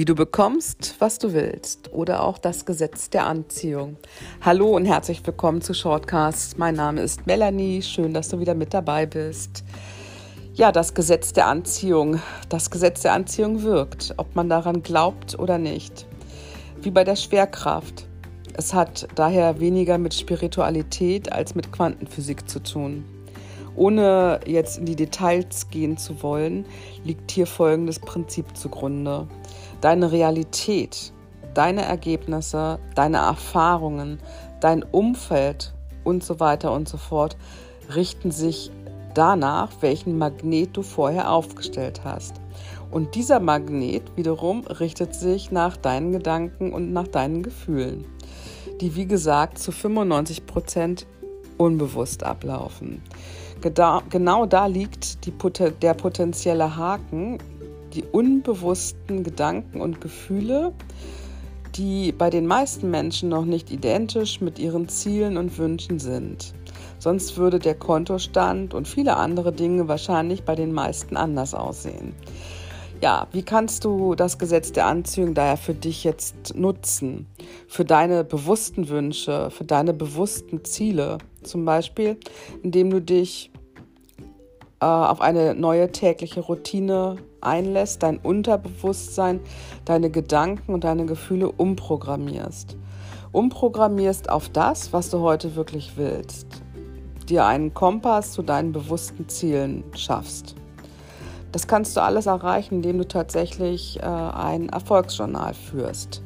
Wie du bekommst, was du willst oder auch das Gesetz der Anziehung. Hallo und herzlich willkommen zu Shortcast. Mein Name ist Melanie. Schön, dass du wieder mit dabei bist. Ja, das Gesetz der Anziehung. Das Gesetz der Anziehung wirkt, ob man daran glaubt oder nicht. Wie bei der Schwerkraft. Es hat daher weniger mit Spiritualität als mit Quantenphysik zu tun. Ohne jetzt in die Details gehen zu wollen, liegt hier folgendes Prinzip zugrunde deine Realität, deine Ergebnisse, deine Erfahrungen, dein Umfeld und so weiter und so fort richten sich danach, welchen Magnet du vorher aufgestellt hast. Und dieser Magnet wiederum richtet sich nach deinen Gedanken und nach deinen Gefühlen, die wie gesagt zu 95 Prozent unbewusst ablaufen. Genau da liegt die, der potenzielle Haken, die unbewussten Gedanken und Gefühle, die bei den meisten Menschen noch nicht identisch mit ihren Zielen und Wünschen sind. Sonst würde der Kontostand und viele andere Dinge wahrscheinlich bei den meisten anders aussehen. Ja, wie kannst du das Gesetz der Anziehung daher für dich jetzt nutzen? Für deine bewussten Wünsche, für deine bewussten Ziele? Zum Beispiel, indem du dich äh, auf eine neue tägliche Routine einlässt, dein Unterbewusstsein, deine Gedanken und deine Gefühle umprogrammierst. Umprogrammierst auf das, was du heute wirklich willst. Dir einen Kompass zu deinen bewussten Zielen schaffst. Das kannst du alles erreichen, indem du tatsächlich äh, ein Erfolgsjournal führst.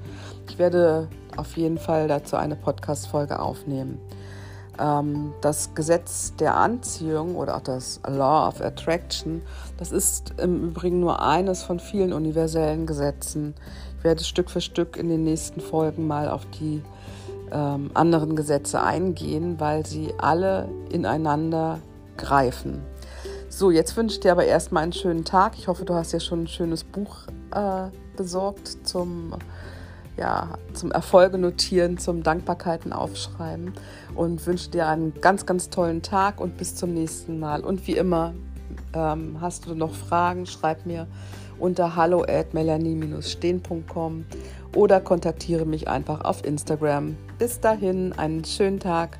Ich werde auf jeden Fall dazu eine Podcast-Folge aufnehmen. Ähm, das Gesetz der Anziehung oder auch das Law of Attraction, das ist im Übrigen nur eines von vielen universellen Gesetzen. Ich werde Stück für Stück in den nächsten Folgen mal auf die ähm, anderen Gesetze eingehen, weil sie alle ineinander greifen. So, jetzt wünsche ich dir aber erstmal einen schönen Tag. Ich hoffe, du hast ja schon ein schönes Buch äh, besorgt zum ja, zum Erfolge notieren, zum Dankbarkeiten aufschreiben und wünsche dir einen ganz, ganz tollen Tag und bis zum nächsten Mal. Und wie immer, ähm, hast du noch Fragen, schreib mir unter hallo at melanie-stehn.com oder kontaktiere mich einfach auf Instagram. Bis dahin, einen schönen Tag.